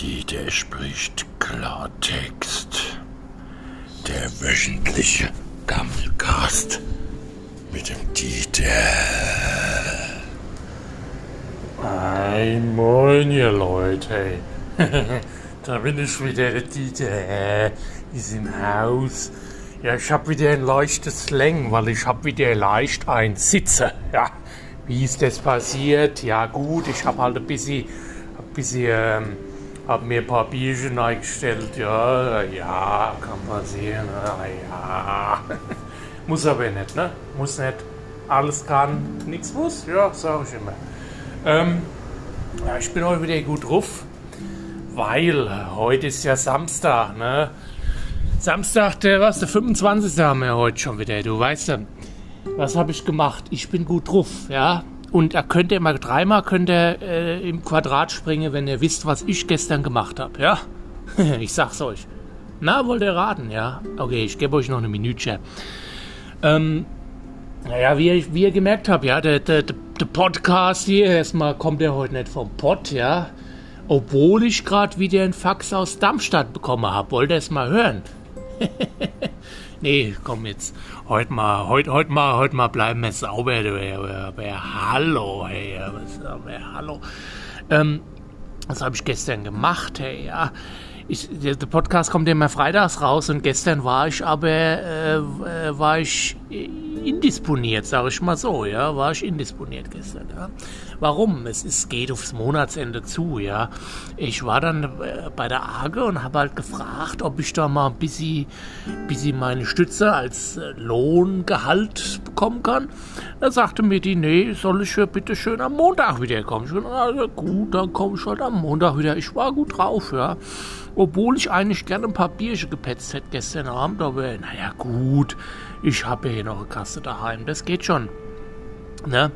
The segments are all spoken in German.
Dieter spricht Klartext. Der wöchentliche Gammelcast mit dem Dieter. Hi, moin ihr Leute. da bin ich wieder, der Dieter. Ist im Haus. Ja, ich hab wieder ein leichtes Slang, weil ich hab wieder leicht ein Sitze. Ja, wie ist das passiert? Ja gut, ich hab halt ein bisschen, ein bisschen, ähm, hab mir ein paar Bierchen eingestellt. Ja, ja, kann passieren. Ja, muss aber nicht, ne? Muss nicht. Alles kann, nichts muss. Ja, sag ich immer. Ähm, ja, ich bin heute wieder gut drauf, weil heute ist ja Samstag, ne? Samstag, der was, der 25. haben wir heute schon wieder, du weißt ja. Was habe ich gemacht? Ich bin gut drauf, ja? Und er könnte immer dreimal könnt ihr, äh, im Quadrat springen, wenn ihr wisst, was ich gestern gemacht habe, ja? ich sag's euch. Na, wollt ihr raten, ja? Okay, ich gebe euch noch eine Minütchen. Ähm, naja, wie, ihr- wie ihr gemerkt habt, ja, der, der, der Podcast hier, erstmal kommt der heute nicht vom Pott, ja. Obwohl ich gerade wieder einen Fax aus Darmstadt bekommen habe. Wollt ihr es mal hören? nee, komm jetzt. Heute mal, heute, heute mal, heute mal bleiben wir sauber. Aber, hallo, hey, aber hallo. Ähm, was habe ich gestern gemacht, hey, ja. Ich, der, der Podcast kommt immer freitags raus und gestern war ich aber, äh, äh, war ich indisponiert, sage ich mal so, ja, war ich indisponiert gestern, ja. Warum? Es ist, geht aufs Monatsende zu, ja. Ich war dann äh, bei der AGE und habe halt gefragt, ob ich da mal ein bisschen, bisschen meine Stütze als äh, Lohngehalt bekommen kann. Da sagte mir die, nee, soll ich ja bitte schön am Montag wiederkommen. Ich dachte, also gut, dann komme ich halt am Montag wieder. Ich war gut drauf, ja. Obwohl ich eigentlich gerne ein paar Bierchen gepetzt hätte gestern Abend, aber naja, gut, ich habe ja hier noch eine Kasse daheim, das geht schon. Ne?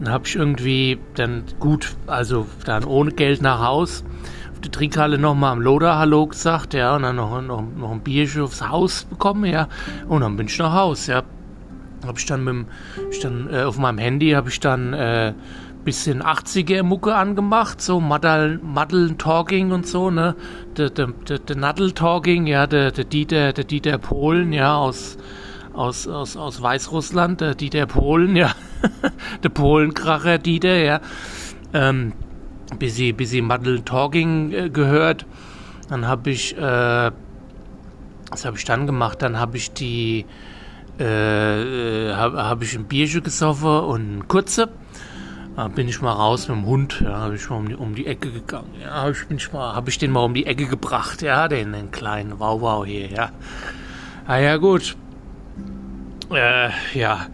Dann habe ich irgendwie dann gut, also dann ohne Geld nach Haus, auf der Trinkhalle nochmal am Loder Hallo gesagt, ja, und dann noch, noch, noch ein Bierchen aufs Haus bekommen, ja, und dann bin ich nach Haus, ja. Habe ich dann mit dem, ich dann äh, auf meinem Handy habe ich dann äh, bisschen 80er Mucke angemacht, so Maddel, Maddel Talking und so, ne? Der de, de, de Naddel Talking, ja, der de Dieter, der Dieter Polen, ja, aus aus, aus, aus Weißrussland, der Dieter Polen, ja. der Polenkracher Dieter, ja. Ähm, bisschen, bisschen Maddel Talking äh, gehört. Dann habe ich, äh, was habe ich dann gemacht? Dann habe ich die, äh, habe hab ich ein Bierchen gesoffen und ein Kurze. Da bin ich mal raus mit dem Hund, ja, habe ich mal um die, um die Ecke gegangen. Ja, hab ich, ich habe ich den mal um die Ecke gebracht, ja, den, den kleinen Wauwau hier, ja. Ah ja, gut. Äh, ja,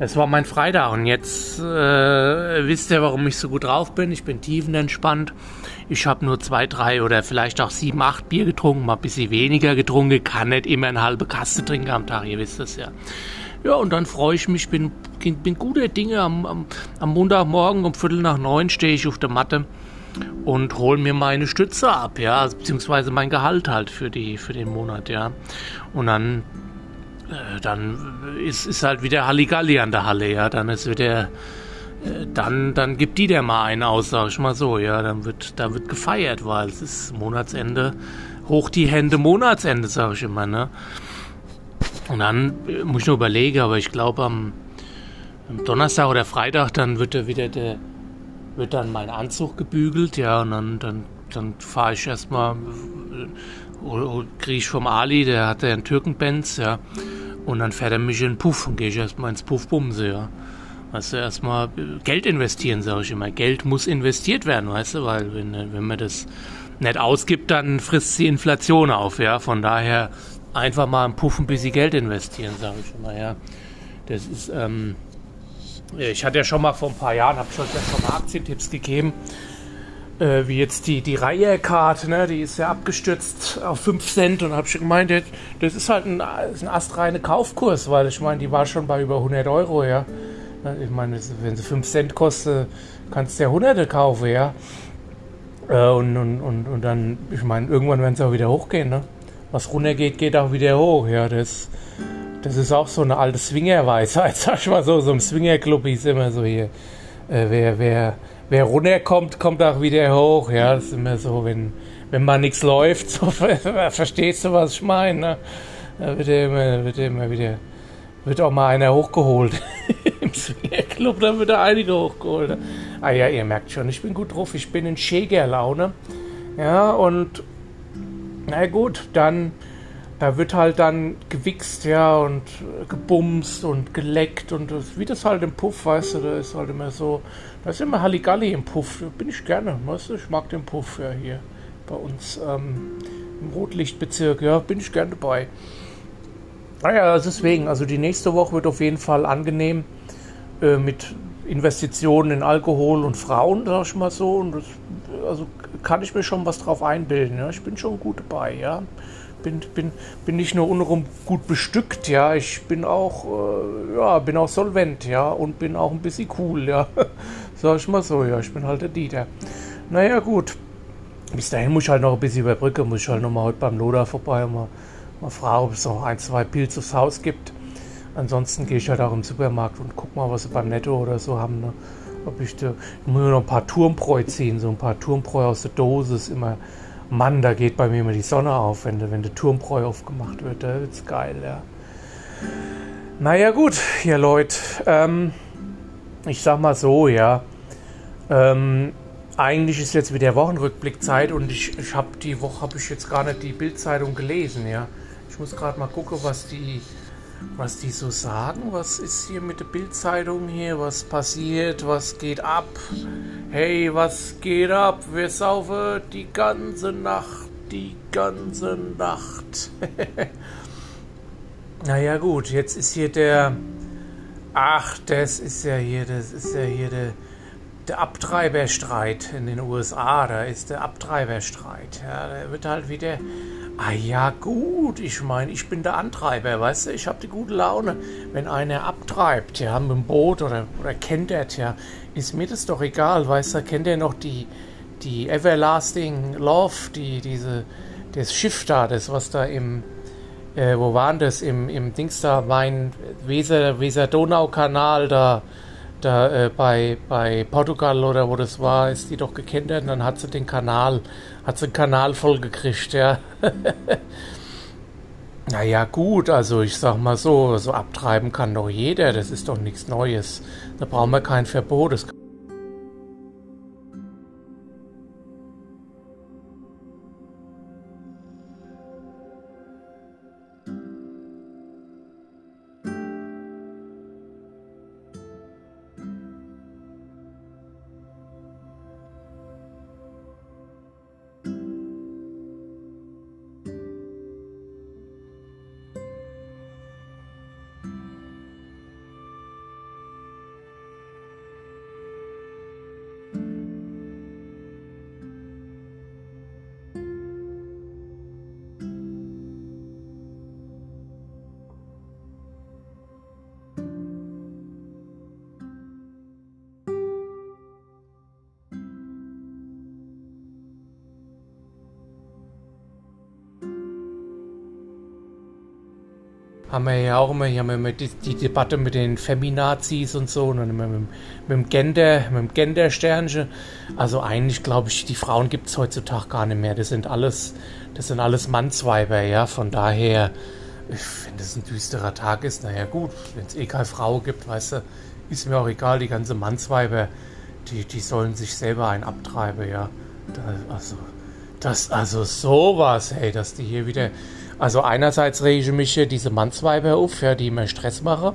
es war mein Freitag und jetzt äh, wisst ihr, warum ich so gut drauf bin. Ich bin tiefenentspannt. Ich habe nur zwei, drei oder vielleicht auch sieben, acht Bier getrunken, mal ein bisschen weniger getrunken. Kann nicht immer eine halbe Kaste trinken am Tag, ihr wisst es ja. Ja, und dann freue ich mich, bin, bin guter Dinge. Am, am, am Montagmorgen um Viertel nach neun stehe ich auf der Matte und hol mir meine Stütze ab, ja, beziehungsweise mein Gehalt halt für, die, für den Monat, ja. Und dann dann ist, ist halt wieder Halligalli an der Halle, ja. Dann ist wieder, äh, dann, dann gibt die der mal einen aus, sag ich mal so, ja. Dann wird, da wird gefeiert, weil es ist Monatsende, hoch die Hände Monatsende, sag ich immer, ne. Und dann äh, muss ich nur überlegen, aber ich glaube am, am Donnerstag oder Freitag, dann wird er wieder der, wird dann mein Anzug gebügelt, ja, und dann, dann, dann fahre ich erstmal, kriege ich vom Ali, der hat ja einen Türkenbenz, ja, und dann fährt er mich in den Puff und gehe ich erstmal ins Puffbumse, ja. Weißt du, erstmal Geld investieren, sage ich immer. Geld muss investiert werden, weißt du, weil wenn, wenn man das nicht ausgibt, dann frisst die Inflation auf, ja. Von daher einfach mal im Puff ein bisschen Geld investieren, sage ich immer, ja. Das ist, ähm, ich hatte ja schon mal vor ein paar Jahren, habe ich euch ja schon mal Aktientipps gegeben, äh, wie jetzt die, die Reihe-Card, ne, die ist ja abgestürzt auf 5 Cent und habe ich gemeint, das- ist halt ein, ist ein astreine Kaufkurs, weil ich meine, die war schon bei über 100 Euro, ja. Ich meine, wenn sie 5 Cent kostet, kannst du ja Hunderte kaufen, ja. Äh, und, und, und, und dann, ich meine, irgendwann werden sie auch wieder hochgehen, ne? Was runtergeht, geht auch wieder hoch, ja, das, das ist auch so eine alte Swingerweisheit, sag ich mal so, so im Swingerclub hieß immer so hier, äh, wer, wer, wer runterkommt, kommt auch wieder hoch, ja, das ist immer so, wenn, wenn mal nichts läuft, so, verstehst du, was ich meine, ne? Da wird immer, wird immer wieder, wird auch mal einer hochgeholt. Im Swingerclub, da wird da einige hochgeholt. Ah ja, ihr merkt schon, ich bin gut drauf, ich bin in Schägerlaune. Ja, und na gut, dann, da wird halt dann gewichst, ja, und gebumst und geleckt und das, wie das halt im Puff, weißt du, da ist halt immer so, da ist immer Halligalli im Puff, bin ich gerne, weißt du, ich mag den Puff ja hier bei uns ähm, im Rotlichtbezirk, ja, bin ich gerne dabei. Naja, ah deswegen, also die nächste Woche wird auf jeden Fall angenehm äh, mit Investitionen in Alkohol und Frauen, sag ich mal so. Und das, also kann ich mir schon was drauf einbilden. Ja. Ich bin schon gut dabei, ja. Bin, bin, bin nicht nur unrum gut bestückt, ja, ich bin auch, äh, ja, bin auch solvent, ja, und bin auch ein bisschen cool, ja. Sag ich mal so, ja, ich bin halt der Dieter. Naja, gut. Bis dahin muss ich halt noch ein bisschen überbrücken, muss ich halt nochmal heute beim Loda vorbei und mal, mal fragen, ob es noch ein, zwei Pilze aufs Haus gibt. Ansonsten gehe ich halt auch im Supermarkt und guck mal, was sie beim Netto oder so haben. Ne? Ob ich, da, ich muss mir noch ein paar Turmbräu ziehen, so ein paar Turmbräu aus der Dose ist immer. Mann, da geht bei mir immer die Sonne auf, wenn, der, wenn der Turmbräu aufgemacht wird. Da wird's geil, ja. Naja, gut, ihr Leute. Ähm, ich sag mal so, ja. Ähm, eigentlich ist jetzt wieder Wochenrückblickzeit und ich, ich habe die Woche habe ich jetzt gar nicht die Bildzeitung gelesen, ja. Ich muss gerade mal gucken, was die was die so sagen. Was ist hier mit der Bildzeitung hier? Was passiert? Was geht ab? Hey, was geht ab? Wir saufen die ganze Nacht, die ganze Nacht. naja gut, jetzt ist hier der... Ach, das ist ja hier, das ist ja hier der, der Abtreiberstreit in den USA. Da ist der Abtreiberstreit. Ja, da wird halt wieder Ah ja, gut. Ich meine, ich bin der Antreiber, weißt du? Ich habe die gute Laune. Wenn einer abtreibt, ja, mit dem Boot oder, oder kentert, ja, ist mir das doch egal, weißt du? Kennt ihr noch die, die Everlasting Love, die, diese, das Schiff da, das, was da im, äh, wo waren das? Im, im Dings da, mein Weser, Weser-Donau-Kanal da, da äh, bei, bei Portugal oder wo das war, ist die doch gekentert und dann hat sie den Kanal, hat sie den Kanal vollgekriegt, ja. naja, gut, also ich sag mal so, so abtreiben kann doch jeder, das ist doch nichts Neues. Da brauchen wir kein Verbot. Haben wir ja auch immer, hier haben wir die, die Debatte mit den Feminazis und so und immer mit, mit dem Gender, mit dem Gender-Sternchen. Also eigentlich glaube ich, die Frauen gibt es heutzutage gar nicht mehr. Das sind alles, das sind alles Mannsweiber, ja. Von daher, wenn das ein düsterer Tag ist, naja gut, wenn es eh keine Frau gibt, weißt du, ist mir auch egal, die ganze Mannsweiber, die, die sollen sich selber ein abtreiben, ja. Da, also, das, also sowas, hey, dass die hier wieder also einerseits rege ich mich diese Mannsweiber auf, ja, die immer Stress machen.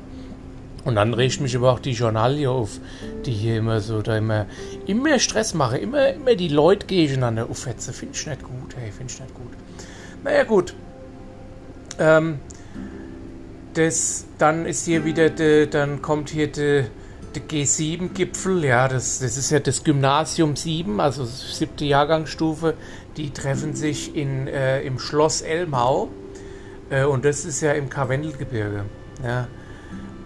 Und dann rege ich mich aber auch die Journalie auf, die hier immer so, da immer, immer Stress machen, immer, immer die Leute gegeneinander aufhetzen. Finde ich nicht gut, hey, finde ich nicht gut. Naja, gut. Ähm, das, dann ist hier wieder, de, dann kommt hier der G7-Gipfel, ja, das, das ist ja das Gymnasium 7, also siebte Jahrgangsstufe, die treffen sich in, äh, im Schloss Elmau äh, und das ist ja im Karwendelgebirge. Ja.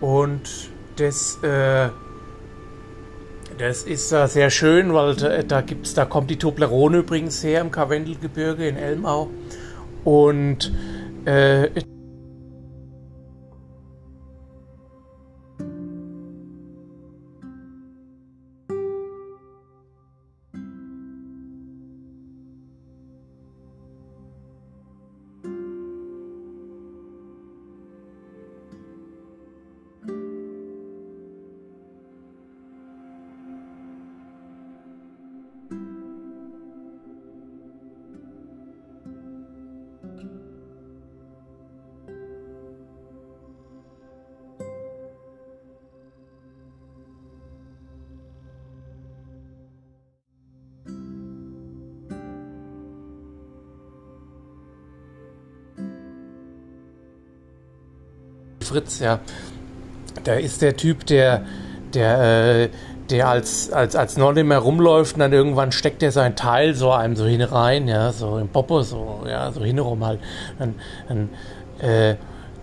Und das, äh, Das ist äh, sehr schön, weil da, da, gibt's, da kommt die Toblerone übrigens her im Karwendelgebirge in Elmau. Und äh, Fritz, ja. Da ist der Typ, der, der, äh, der als, als, als mehr rumläuft und dann irgendwann steckt er sein Teil so einem so hinein, ja, so im Popo, so, ja, so hinrum halt. Dann, dann, äh,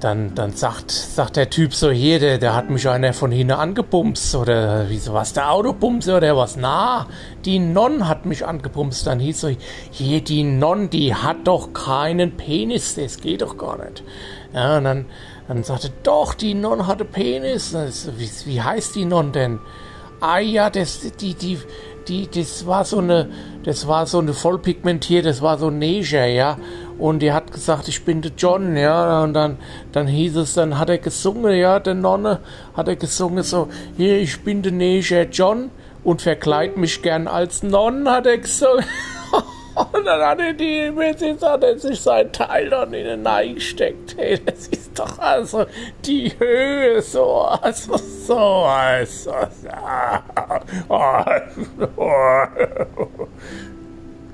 dann, dann sagt, sagt der Typ so, hier, der, der hat mich einer von hinten angepumpt oder wieso was, der Autopumse oder was? Na, die Non hat mich angepumpt. Dann hieß so, hier, die Non, die hat doch keinen Penis, das geht doch gar nicht. Ja, und dann, dann sagte, doch, die Non hatte Penis. Wie, wie heißt die Non denn? Ah ja, das, die, die, die, das war so eine, das war so eine vollpigmentierte, das war so ein Neger, ja. Und die hat gesagt, ich bin der John, ja. Und dann, dann hieß es, dann hat er gesungen, ja, der Nonne hat er gesungen so, hier, ich bin der Neger John und verkleid mich gern als Non, hat er gesungen. Und dann hat er die, jetzt hat sich sein Teil dann in den Nein gesteckt. Hey, das ist doch also die Höhe so, also so, also.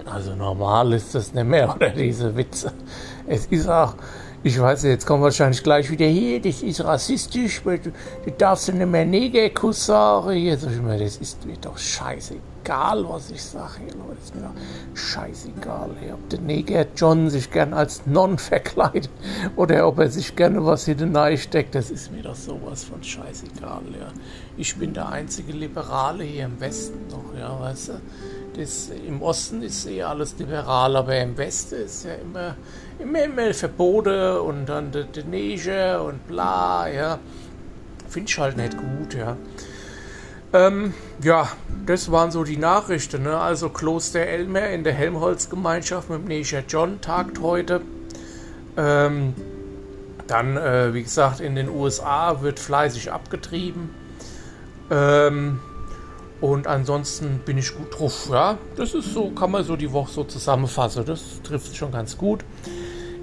Also normal ist das nicht mehr, oder diese Witze. Es ist auch, ich weiß jetzt kommt wahrscheinlich gleich wieder hier, das ist rassistisch, du, du darfst nicht mehr Negerkuss sagen. Hier das ist mir doch scheißegal, was ich sage. Leute, ist mir doch scheißegal. Hier, ob der Neger John sich gern als Non verkleidet oder ob er sich gerne was hinein steckt, das ist mir doch sowas von scheißegal. Ja. Ich bin der einzige Liberale hier im Westen noch, ja, weißt du. Das, Im Osten ist eher alles liberal, aber im Westen ist ja immer, immer, immer Verbote und dann der, der Neger und bla, ja. Finde ich halt nicht gut, ja. Ähm, ja, das waren so die Nachrichten. Ne? Also Kloster Elmer in der Helmholtz-Gemeinschaft mit Neger John tagt heute. Ähm, dann, äh, wie gesagt, in den USA wird fleißig abgetrieben. Ähm, und ansonsten bin ich gut drauf. Ja, das ist so, kann man so die Woche so zusammenfassen. Das trifft schon ganz gut.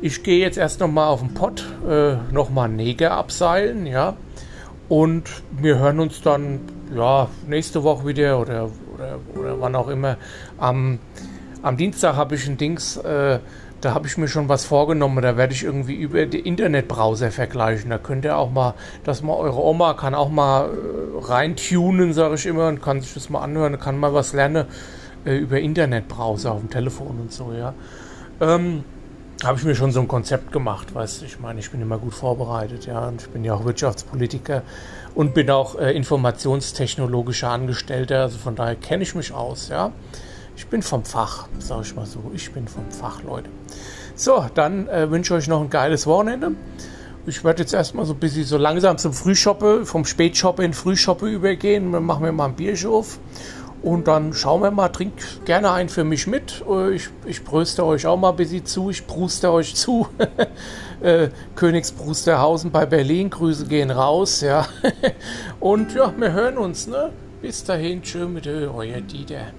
Ich gehe jetzt erst nochmal auf den Pott, äh, nochmal Neger abseilen, ja. Und wir hören uns dann, ja, nächste Woche wieder oder, oder, oder wann auch immer. Am, am Dienstag habe ich ein Dings, äh, da habe ich mir schon was vorgenommen. Da werde ich irgendwie über den Internetbrowser vergleichen. Da könnt ihr auch mal, dass mal eure Oma kann auch mal äh, reintunen, sage ich immer, und kann sich das mal anhören, kann mal was lernen äh, über Internetbrowser auf dem Telefon und so, ja. Ähm, habe ich mir schon so ein Konzept gemacht, weißt ich meine, ich bin immer gut vorbereitet, ja, und ich bin ja auch Wirtschaftspolitiker und bin auch äh, informationstechnologischer Angestellter, also von daher kenne ich mich aus, ja. Ich bin vom Fach, sag ich mal so. Ich bin vom Fach, Leute. So, dann äh, wünsche ich euch noch ein geiles Wochenende. Ich werde jetzt erstmal so ein bisschen so langsam zum Frühshoppe, vom Spätshoppe in Frühshoppe übergehen. Dann machen wir mal ein Bierchen. Und dann schauen wir mal, trinkt gerne ein für mich mit. Äh, ich, ich bröste euch auch mal ein bisschen zu. Ich bruste euch zu. äh, Königsbrusterhausen bei Berlin. Grüße gehen raus, ja. Und ja, wir hören uns, ne? Bis dahin, tschö mit euer Dieter.